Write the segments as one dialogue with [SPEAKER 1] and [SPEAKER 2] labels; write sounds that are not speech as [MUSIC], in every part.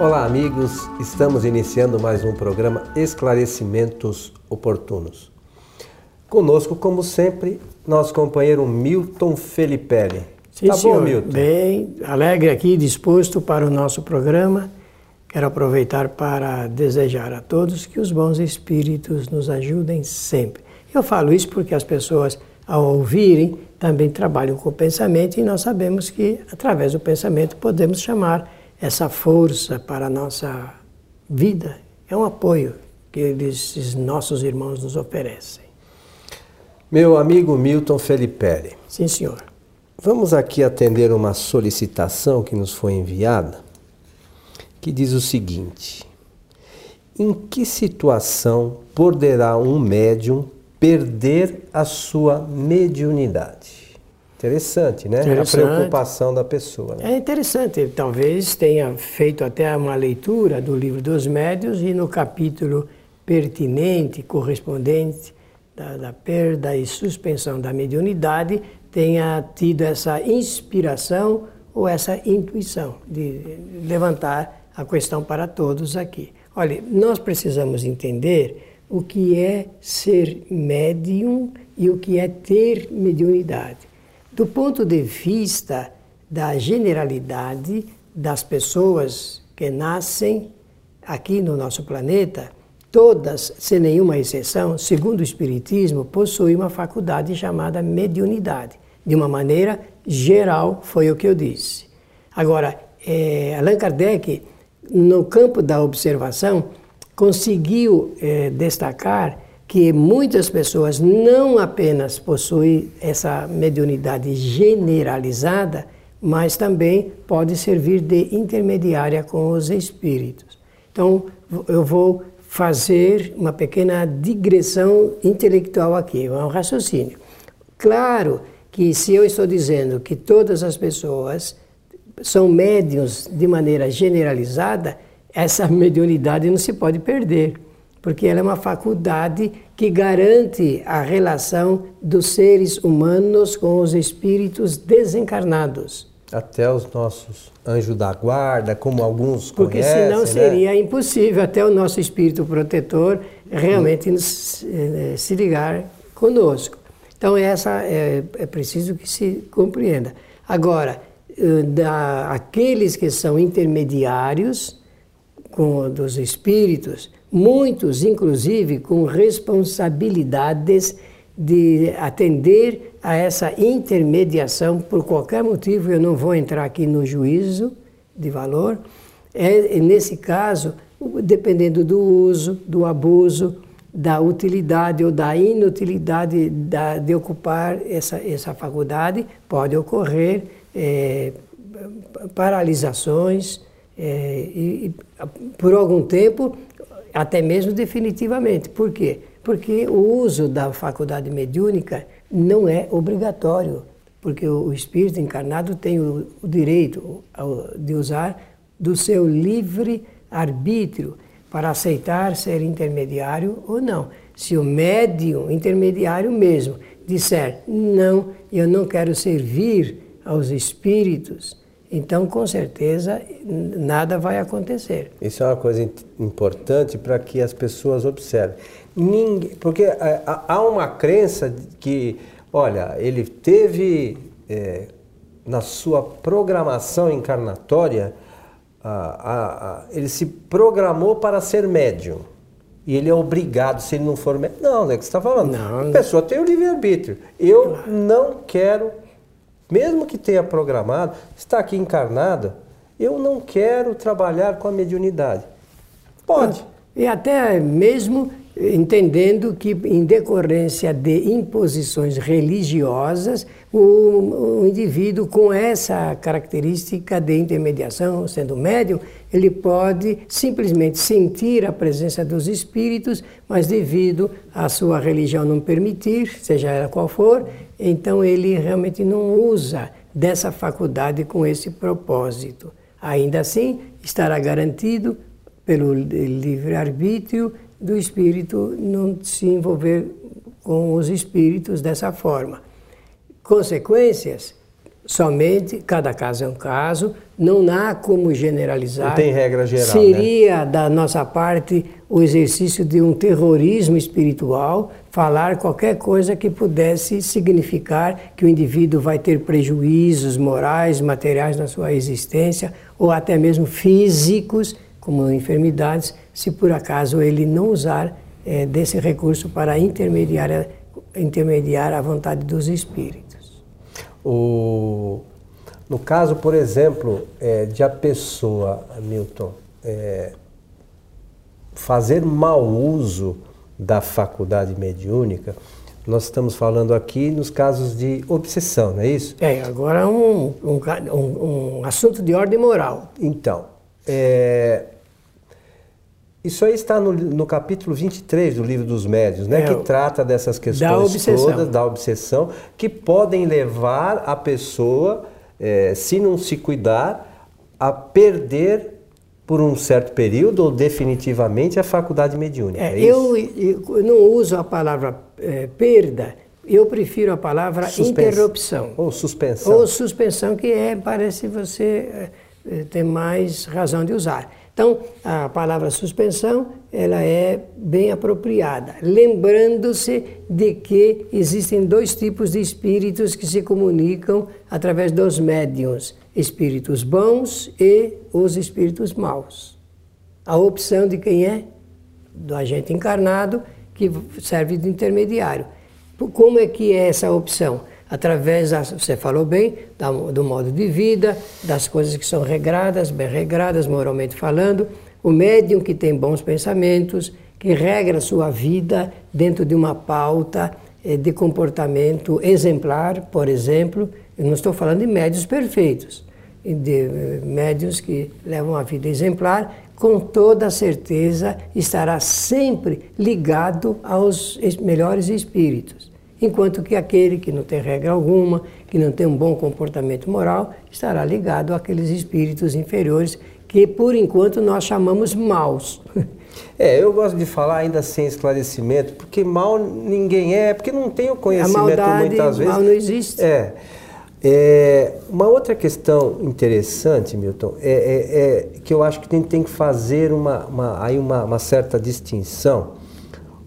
[SPEAKER 1] Olá, amigos. Estamos iniciando mais um programa Esclarecimentos Oportunos. Conosco, como sempre, nosso companheiro Milton Felipelli.
[SPEAKER 2] Sim, tá senhor. bom, Milton? Bem, alegre aqui, disposto para o nosso programa. Quero aproveitar para desejar a todos que os bons espíritos nos ajudem sempre. Eu falo isso porque as pessoas, ao ouvirem, também trabalham com o pensamento e nós sabemos que, através do pensamento, podemos chamar essa força para a nossa vida é um apoio que esses nossos irmãos nos oferecem.
[SPEAKER 1] Meu amigo Milton Felipe.
[SPEAKER 2] Sim, senhor.
[SPEAKER 1] Vamos aqui atender uma solicitação que nos foi enviada, que diz o seguinte: Em que situação poderá um médium perder a sua mediunidade? Interessante, né? Interessante. A preocupação da pessoa. Né?
[SPEAKER 2] É interessante. Talvez tenha feito até uma leitura do livro dos médios e no capítulo pertinente, correspondente da, da perda e suspensão da mediunidade, tenha tido essa inspiração ou essa intuição de levantar a questão para todos aqui. Olha, nós precisamos entender o que é ser médium e o que é ter mediunidade. Do ponto de vista da generalidade das pessoas que nascem aqui no nosso planeta, todas, sem nenhuma exceção, segundo o Espiritismo, possuem uma faculdade chamada mediunidade. De uma maneira geral, foi o que eu disse. Agora, é, Allan Kardec, no campo da observação, conseguiu é, destacar que muitas pessoas não apenas possuem essa mediunidade generalizada, mas também pode servir de intermediária com os espíritos. Então, eu vou fazer uma pequena digressão intelectual aqui, um raciocínio. Claro que se eu estou dizendo que todas as pessoas são médiums de maneira generalizada, essa [LAUGHS] mediunidade não se pode perder porque ela é uma faculdade que garante a relação dos seres humanos com os espíritos desencarnados.
[SPEAKER 1] Até os nossos anjos da guarda, como alguns
[SPEAKER 2] Porque
[SPEAKER 1] conhecem,
[SPEAKER 2] senão né? seria impossível até o nosso espírito protetor realmente nos, eh, se ligar conosco. Então essa é, é preciso que se compreenda. Agora, eh, da, aqueles que são intermediários com dos espíritos, muitos, inclusive, com responsabilidades de atender a essa intermediação por qualquer motivo, eu não vou entrar aqui no juízo de valor. É, nesse caso, dependendo do uso, do abuso, da utilidade ou da inutilidade da, de ocupar essa, essa faculdade, pode ocorrer é, paralisações é, e, por algum tempo até mesmo definitivamente. Por quê? Porque o uso da faculdade mediúnica não é obrigatório, porque o espírito encarnado tem o, o direito de usar do seu livre arbítrio para aceitar ser intermediário ou não. Se o médium intermediário mesmo disser não, eu não quero servir aos espíritos, então, com certeza, nada vai acontecer.
[SPEAKER 1] Isso é uma coisa importante para que as pessoas observem. Ninguém, porque é, há uma crença que, olha, ele teve é, na sua programação encarnatória, a, a, a, ele se programou para ser médium. E ele é obrigado, se ele não for médium. Não, não é o que você está falando. Não. A pessoa tem o livre-arbítrio. Eu não quero mesmo que tenha programado, está aqui encarnado, eu não quero trabalhar com a mediunidade. Pode.
[SPEAKER 2] E até mesmo entendendo que, em decorrência de imposições religiosas, o, o, indivíduo com essa característica de intermediação, sendo médium, ele pode simplesmente sentir a presença dos espíritos, mas devido à sua religião não permitir, seja ela qual for, então ele realmente não usa dessa faculdade com esse propósito. Ainda assim, estará garantido pelo livre-arbítrio do espírito não se envolver com os espíritos dessa forma. Consequências, somente, cada caso é um caso, não há como generalizar.
[SPEAKER 1] Não tem regra geral. né?
[SPEAKER 2] Seria, né? da nossa parte, o exercício de um terrorismo espiritual, falar qualquer coisa que pudesse significar que o indivíduo vai ter prejuízos morais, materiais na sua existência, ou até mesmo físicos, como enfermidades, se por acaso ele não usar é, desse recurso para intermediar, intermediar a vontade dos espíritos.
[SPEAKER 1] O, no caso, por exemplo, é, de a pessoa, Milton, é, fazer mau uso da faculdade mediúnica, nós estamos falando aqui nos casos de obsessão, não é isso?
[SPEAKER 2] É, agora é um, um, um, um assunto de ordem moral.
[SPEAKER 1] Então, é, isso aí está no, no, capítulo 23 do livro dos médios, né? É, que trata dessas questões da todas, da obsessão, que podem levar a pessoa, é, se não se cuidar, a perder por um certo período ou definitivamente a faculdade mediúnica. É,
[SPEAKER 2] é eu, eu, não uso a palavra é, perda, eu prefiro a palavra Suspens... interrupção.
[SPEAKER 1] Ou suspensão.
[SPEAKER 2] Ou suspensão, que é, parece você é, ter mais razão de usar. Então, a palavra suspensão, ela é bem apropriada, lembrando-se de que existem dois tipos de espíritos que se comunicam através dos médiums, espíritos bons e os espíritos maus. A opção de quem é? Do agente encarnado, que serve de intermediário. Como é que é essa opção? Através, da, você falou bem, da, do modo de vida, das coisas que são regradas, bem regradas, moralmente falando, o médium que tem bons pensamentos, que regra sua vida dentro de uma pauta eh, de comportamento exemplar, por exemplo, eu não estou falando de médios perfeitos, de eh, médios que levam a vida exemplar, com toda certeza estará sempre ligado aos melhores espíritos enquanto que aquele que não tem regra alguma, que não tem um bom comportamento moral, estará ligado àqueles espíritos inferiores que, por enquanto, nós chamamos maus. [LAUGHS]
[SPEAKER 1] É, eu gosto de falar ainda sem esclarecimento, porque mal ninguém é, porque não tem o conhecimento a maldade, muitas vezes.
[SPEAKER 2] Mal não existe.
[SPEAKER 1] É. é uma outra questão interessante, Milton, é, é, é que eu acho que tem, tem que fazer uma, uma, aí uma, uma certa distinção.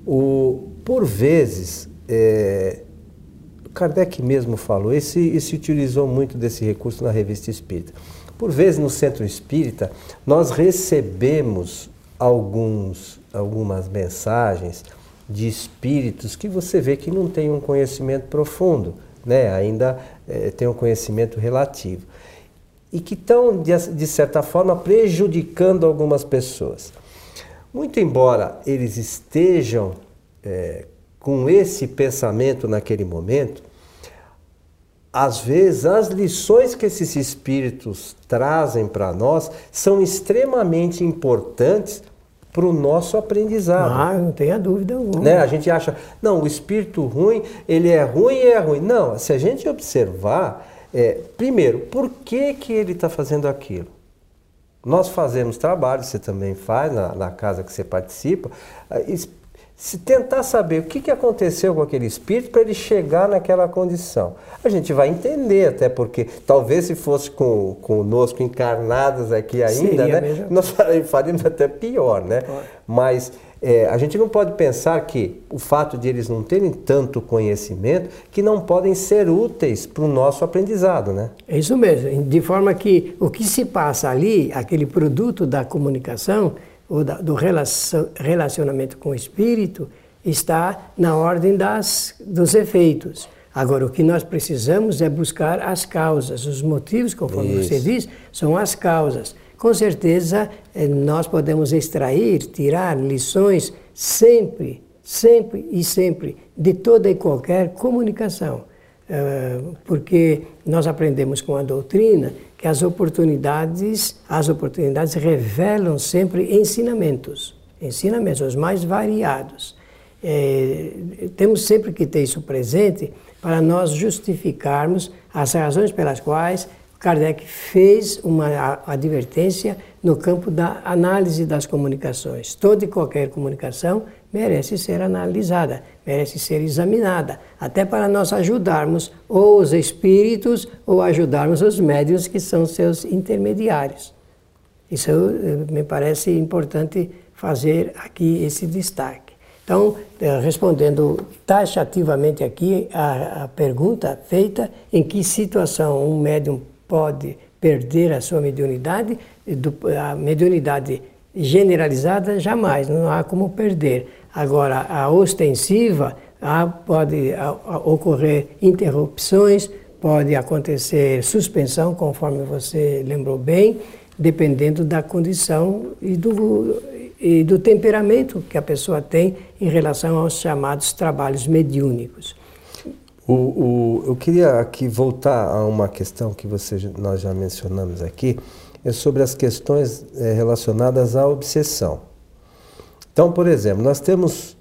[SPEAKER 1] O, por vezes, é, Kardec mesmo falou, esse, esse utilizou muito desse recurso na revista espírita. Por vezes no centro espírita, nós recebemos alguns, algumas mensagens de espíritos que você vê que não tem um conhecimento profundo, né? ainda é, tem um conhecimento relativo. E que estão, de, de certa forma, prejudicando algumas pessoas. Muito embora eles estejam é, com esse pensamento naquele momento, às vezes as lições que esses espíritos trazem para nós são extremamente importantes para o nosso aprendizado.
[SPEAKER 2] Ah, não tenha dúvida alguma.
[SPEAKER 1] Né? A gente acha, não, o espírito ruim, ele é ruim e é ruim. Não, se a gente observar, é, primeiro, por que, que ele está fazendo aquilo? Nós fazemos trabalho, você também faz na, na casa que você participa, se tentar saber o que, que aconteceu com aquele espírito para ele chegar naquela condição. A gente vai entender, até porque talvez se fosse com, conosco encarnadas aqui ainda, Seria né? Mesmo. Nós faríamos até pior, né? Mas é, a gente não pode pensar que o fato de eles não terem tanto conhecimento que não podem ser úteis para o nosso aprendizado, né?
[SPEAKER 2] É isso mesmo. De forma que o que se passa ali, aquele produto da comunicação, ou da, do relacionamento com o espírito está na ordem das, dos efeitos. Agora, o que nós precisamos é buscar as causas, os motivos, conforme Isso. você diz, são as causas. Com certeza, eh, nós podemos extrair, tirar lições sempre, sempre e sempre de toda e qualquer comunicação. Eh, porque nós aprendemos com a doutrina que as oportunidades, as oportunidades revelam sempre ensinamentos, ensinamentos os mais variados. É, temos sempre que ter isso presente para nós justificarmos as razões pelas quais Kardec fez uma advertência no campo da análise das comunicações. Toda e qualquer comunicação merece ser analisada, merece ser examinada, até para nós ajudarmos ou os espíritos ou ajudarmos os médios que são seus intermediários. Isso eh, me parece importante fazer aqui esse destaque. Então, eh, respondendo taxativamente aqui a, a pergunta feita, em que situação um médium pode perder a sua mediunidade, a mediunidade generalizada jamais, não há como perder. Agora, a ostensiva, há, pode ocorrer interrupções, pode acontecer suspensão, conforme você lembrou bem, dependendo da condição e do, e do temperamento que a pessoa tem em relação aos chamados trabalhos mediúnicos.
[SPEAKER 1] O, o, eu queria aqui voltar a uma questão que você, nós já mencionamos aqui, é sobre as questões é, relacionadas à obsessão. Então, por exemplo, nós temos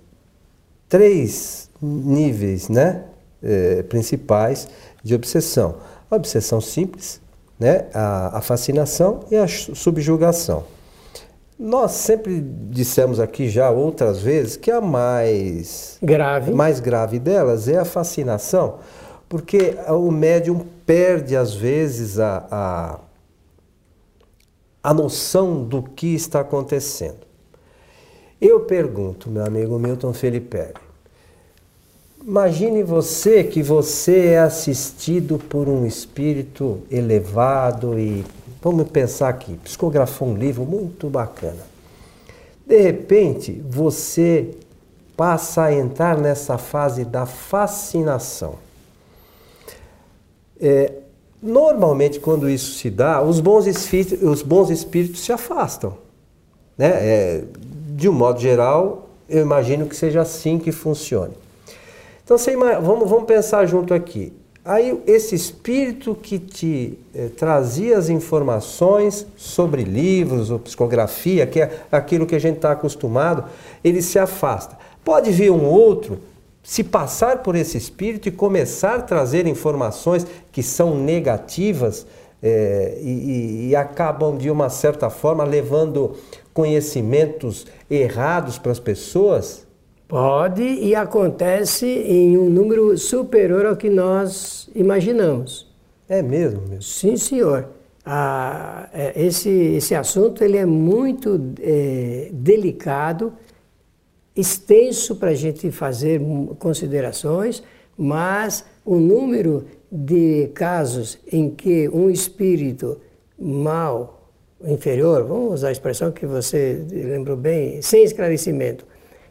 [SPEAKER 1] três níveis né, é, principais de obsessão: a obsessão simples, né, a, a fascinação e a subjugação. Nós sempre dissemos aqui já outras vezes que a mais
[SPEAKER 2] grave,
[SPEAKER 1] mais grave delas é a fascinação, porque o médium perde às vezes a, a a noção do que está acontecendo. Eu pergunto, meu amigo Milton Felipe, imagine você que você é assistido por um espírito elevado e vamos pensar aqui, psicografou um livro muito bacana. De repente, você passa a entrar nessa fase da fascinação. É, Normalmente, quando isso se dá, os bons espíritos, os bons espíritos se afastam. Né? É, de um modo geral, eu imagino que seja assim que funcione. Então, vamos, vamos pensar junto aqui. Aí, esse espírito que te eh, trazia as informações sobre livros ou psicografia, que é aquilo que a gente está acostumado, ele se afasta. Pode vir um outro se passar por esse espírito e começar a trazer informações que são negativas é, e, e, acabam, de uma certa forma, levando conhecimentos errados para as pessoas?
[SPEAKER 2] Pode e acontece em um número superior ao que nós imaginamos.
[SPEAKER 1] É mesmo? mesmo?
[SPEAKER 2] Sim, senhor. Ah, esse, esse assunto ele é muito é, delicado extenso para a gente fazer considerações, mas o número de casos em que um espírito mal, inferior, vamos usar a expressão que você lembrou bem, sem esclarecimento,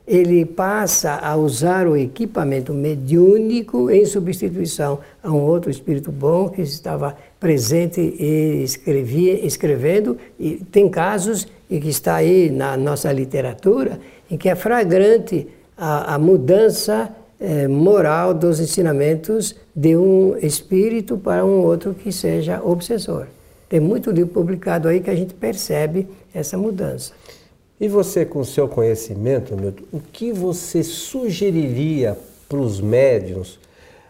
[SPEAKER 2] ele passa a usar o equipamento mediúnico em substituição a um outro espírito bom que estava presente e escrevia, escrevendo. E tem casos e que está aí na nossa literatura em que é flagrante a, a mudança eh, moral dos ensinamentos de um espírito para um outro que seja obsessor. Tem muito livro publicado aí que a gente percebe essa mudança.
[SPEAKER 1] E você, com o seu conhecimento, Milton, o que você sugeriria para os médiums,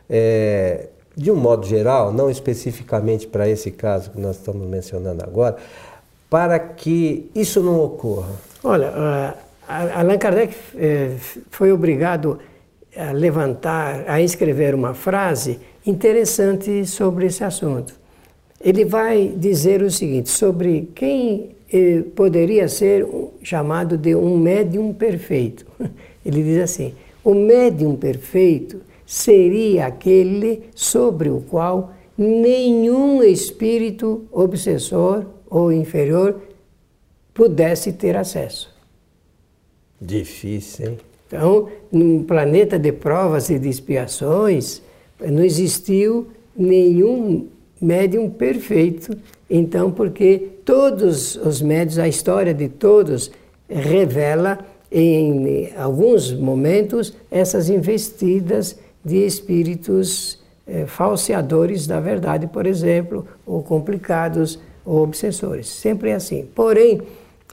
[SPEAKER 1] é, de um modo geral, não especificamente para esse caso que nós estamos mencionando agora, para que isso não ocorra?
[SPEAKER 2] Olha, Allan Kardec eh, foi obrigado a levantar, a escrever uma frase interessante sobre esse assunto. Ele vai dizer o seguinte sobre quem eh, poderia ser chamado de um médium perfeito. [LAUGHS] Ele diz assim: o médium perfeito seria aquele sobre o qual nenhum espírito obsessor ou inferior pudesse ter acesso.
[SPEAKER 1] Difícil, hein?
[SPEAKER 2] Então, num planeta de provas e de expiações, não existiu nenhum médium perfeito. Então, porque todos os médios, a história de todos, revela em alguns momentos essas investidas de espíritos eh, falseadores da verdade, por exemplo, ou complicados ou obsessores. Sempre é assim. Porém,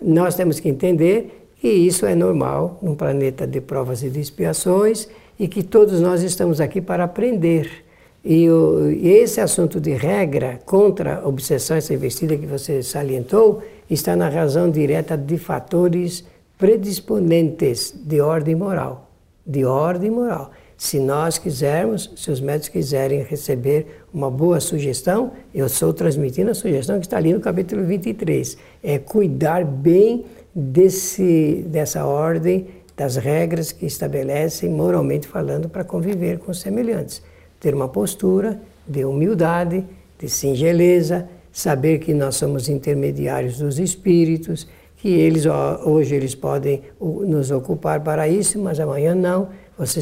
[SPEAKER 2] nós temos que entender e isso é normal num planeta de provas e de expiações e que todos nós estamos aqui para aprender. E, o, e esse assunto de regra contra a obsessão essa investida que você salientou está na razão direta de fatores predisponentes de ordem moral. De ordem moral. Se nós quisermos, se os médicos quiserem receber uma boa sugestão, eu estou transmitindo a sugestão que está ali no capítulo 23. É cuidar bem desse, dessa ordem, das regras que estabelecem, moralmente falando, para conviver com os semelhantes. Ter uma postura de humildade, de singeleza, saber que nós somos intermediários dos espíritos, que eles hoje eles podem nos ocupar para isso, mas amanhã não você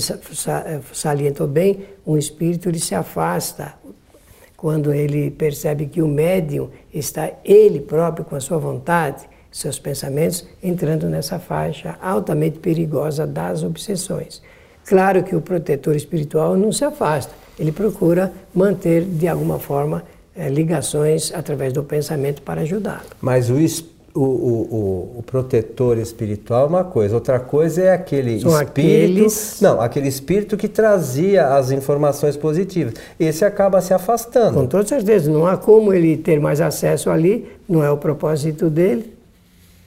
[SPEAKER 2] salientou bem, um espírito ele se afasta quando ele percebe que o médium está ele próprio com a sua vontade, seus pensamentos entrando nessa faixa altamente perigosa das obsessões. Claro que o protetor espiritual não se afasta, ele procura manter de alguma forma eh, ligações através do pensamento para ajudá-lo.
[SPEAKER 1] Mas o o, o, o, protetor espiritual é uma coisa, outra coisa é aquele São espírito. Aqueles... Não, aquele espírito que trazia as informações positivas. Esse acaba se afastando.
[SPEAKER 2] Com toda certeza, não há como ele ter mais acesso ali, não é o propósito dele.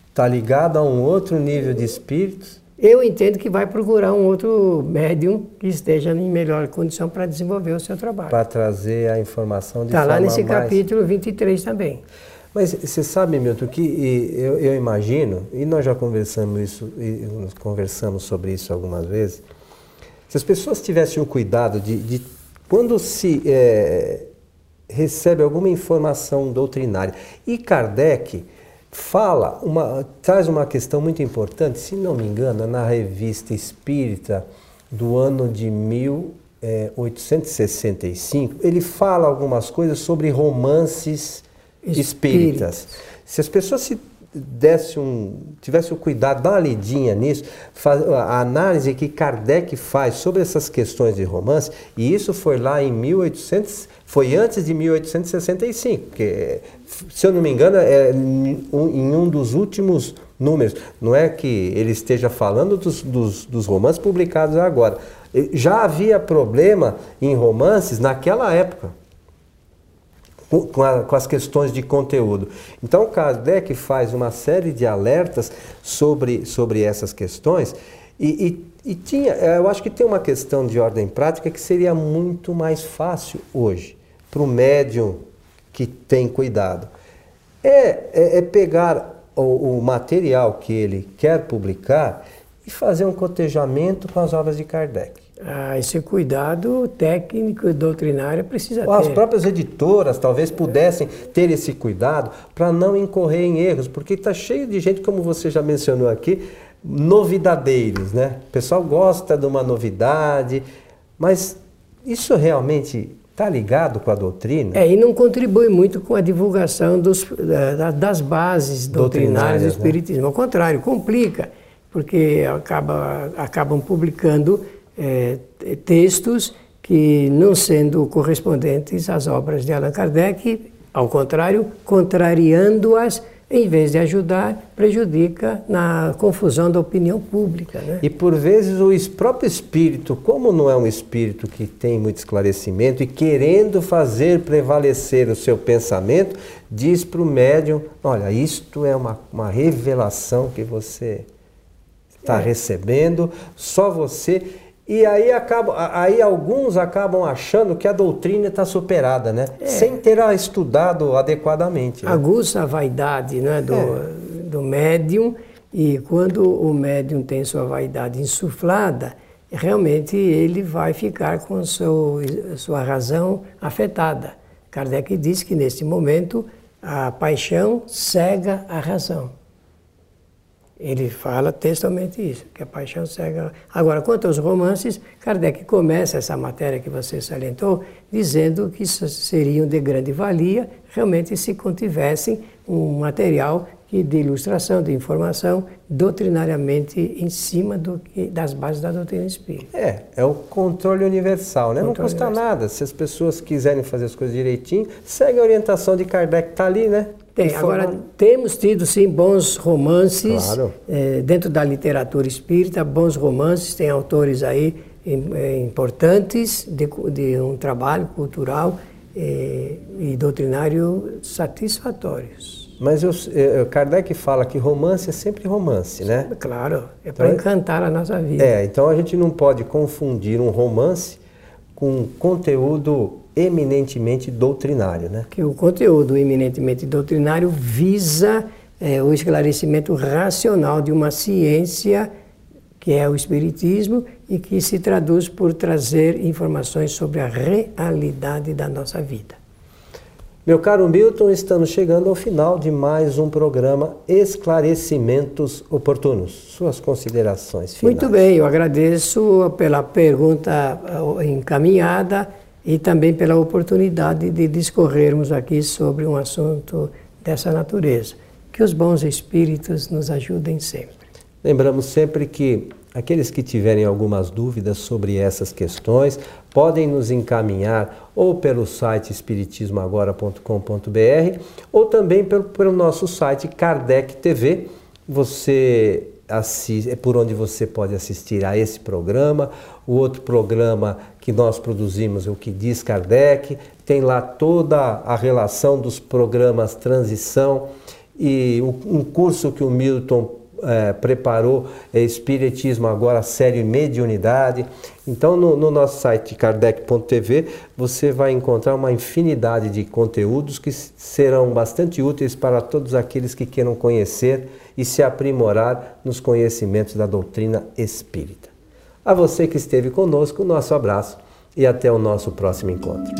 [SPEAKER 1] Está ligado a um outro nível de espíritos.
[SPEAKER 2] Eu entendo que vai procurar um outro médium que esteja em melhor condição para desenvolver o seu trabalho.
[SPEAKER 1] Para trazer a informação de
[SPEAKER 2] Está lá nesse mais... capítulo 23 também.
[SPEAKER 1] Mas você sabe, Milton, que eu, eu, imagino, e nós já conversamos, isso, conversamos sobre isso algumas vezes, se as pessoas tivessem o cuidado de, de quando se é, recebe alguma informação doutrinária, e Kardec fala, uma, traz uma questão muito importante, se não me engano, na revista Espírita do ano de 1865, é, ele fala algumas coisas sobre romances espíritas. Se as pessoas se desse um, tivesse o cuidado, dar uma lidinha nisso, faz, a análise que Kardec faz sobre essas questões de romance, e isso foi lá em 1800, foi antes de 1865, porque, se eu não me engano, é em um dos últimos números. Não é que ele esteja falando dos, dos, dos romances publicados agora. Já havia problema em romances naquela época com, a, com, as questões de conteúdo. Então, Kardec faz uma série de alertas sobre, sobre essas questões e, e, e tinha, eu acho que tem uma questão de ordem prática que seria muito mais fácil hoje para o médium que tem cuidado. É, é, é pegar o, o material que ele quer publicar e fazer um cotejamento com as obras de Kardec.
[SPEAKER 2] Ah, esse cuidado técnico e doutrinário precisa
[SPEAKER 1] As ter. As próprias editoras talvez pudessem ter esse cuidado para não incorrer em erros, porque está cheio de gente, como você já mencionou aqui, novidadeiros, né? O pessoal gosta de uma novidade, mas isso realmente está ligado com a doutrina?
[SPEAKER 2] É, e não contribui muito com a divulgação dos, das bases doutrinárias, doutrinárias do né? Espiritismo. Né? Ao contrário, complica, porque acaba, acabam publicando é, textos que, não sendo correspondentes às obras de Allan Kardec, ao contrário, contrariando-as, em vez de ajudar, prejudica na confusão da opinião pública. Né?
[SPEAKER 1] E por vezes o próprio espírito, como não é um espírito que tem muito esclarecimento e querendo fazer prevalecer o seu pensamento, diz para o médium: olha, isto é uma, uma revelação que você está é. recebendo, só você. E aí, acaba, aí alguns acabam achando que a doutrina está superada, né? É. Sem ter estudado adequadamente.
[SPEAKER 2] Né? Aguça a vaidade né, do, é. do médium, e quando o médium tem sua vaidade insuflada, realmente ele vai ficar com seu, sua razão afetada. Kardec diz que nesse momento a paixão cega a razão. Ele fala textualmente isso, que a paixão cega. Agora, quanto aos romances, Kardec começa essa matéria que você salientou, dizendo que seriam de grande valia realmente se contivessem um material de ilustração, de informação, doutrinariamente em cima do que, das bases da doutrina espírita.
[SPEAKER 1] É, é o controle universal, né? Controle Não custa universal. nada. Se as pessoas quiserem fazer as coisas direitinho, segue a orientação de Kardec, está ali, né?
[SPEAKER 2] Tem, agora temos tido sim bons romances claro. é, dentro da literatura espírita, bons romances, tem autores aí é, importantes de, de, um trabalho cultural é, e doutrinário satisfatórios.
[SPEAKER 1] Mas eu, eu, Kardec fala que romance é sempre romance, né?
[SPEAKER 2] Claro, é para então, encantar a nossa vida.
[SPEAKER 1] É, então a gente não pode confundir um romance com conteúdo eminentemente doutrinário, né?
[SPEAKER 2] Que o conteúdo eminentemente doutrinário visa é, o esclarecimento racional de uma ciência que é o Espiritismo e que se traduz por trazer informações sobre a realidade da nossa vida.
[SPEAKER 1] Meu caro Milton, estamos chegando ao final de mais um programa Esclarecimentos Oportunos. Suas considerações finais.
[SPEAKER 2] Muito bem, eu agradeço pela pergunta eh, encaminhada e também pela oportunidade de discorrermos aqui sobre um assunto dessa natureza. Que os bons espíritos nos ajudem sempre.
[SPEAKER 1] Lembramos sempre que aqueles que tiverem algumas dúvidas sobre essas questões podem nos encaminhar ou pelo site espiritismoagora.com.br ou também pelo, pelo nosso site Kardec TV. Você é por onde você pode assistir a esse programa, o outro programa que nós produzimos, o que diz Kardec, tem lá toda a relação dos programas Transição e um curso que o Milton é, preparou é, Espiritismo agora, série Mediunidade. Então, no, no nosso site kardec.tv, você vai encontrar uma infinidade de conteúdos que serão bastante úteis para todos aqueles que queiram conhecer e se aprimorar nos conhecimentos da doutrina espírita. A você que esteve conosco, nosso abraço e até o nosso próximo encontro.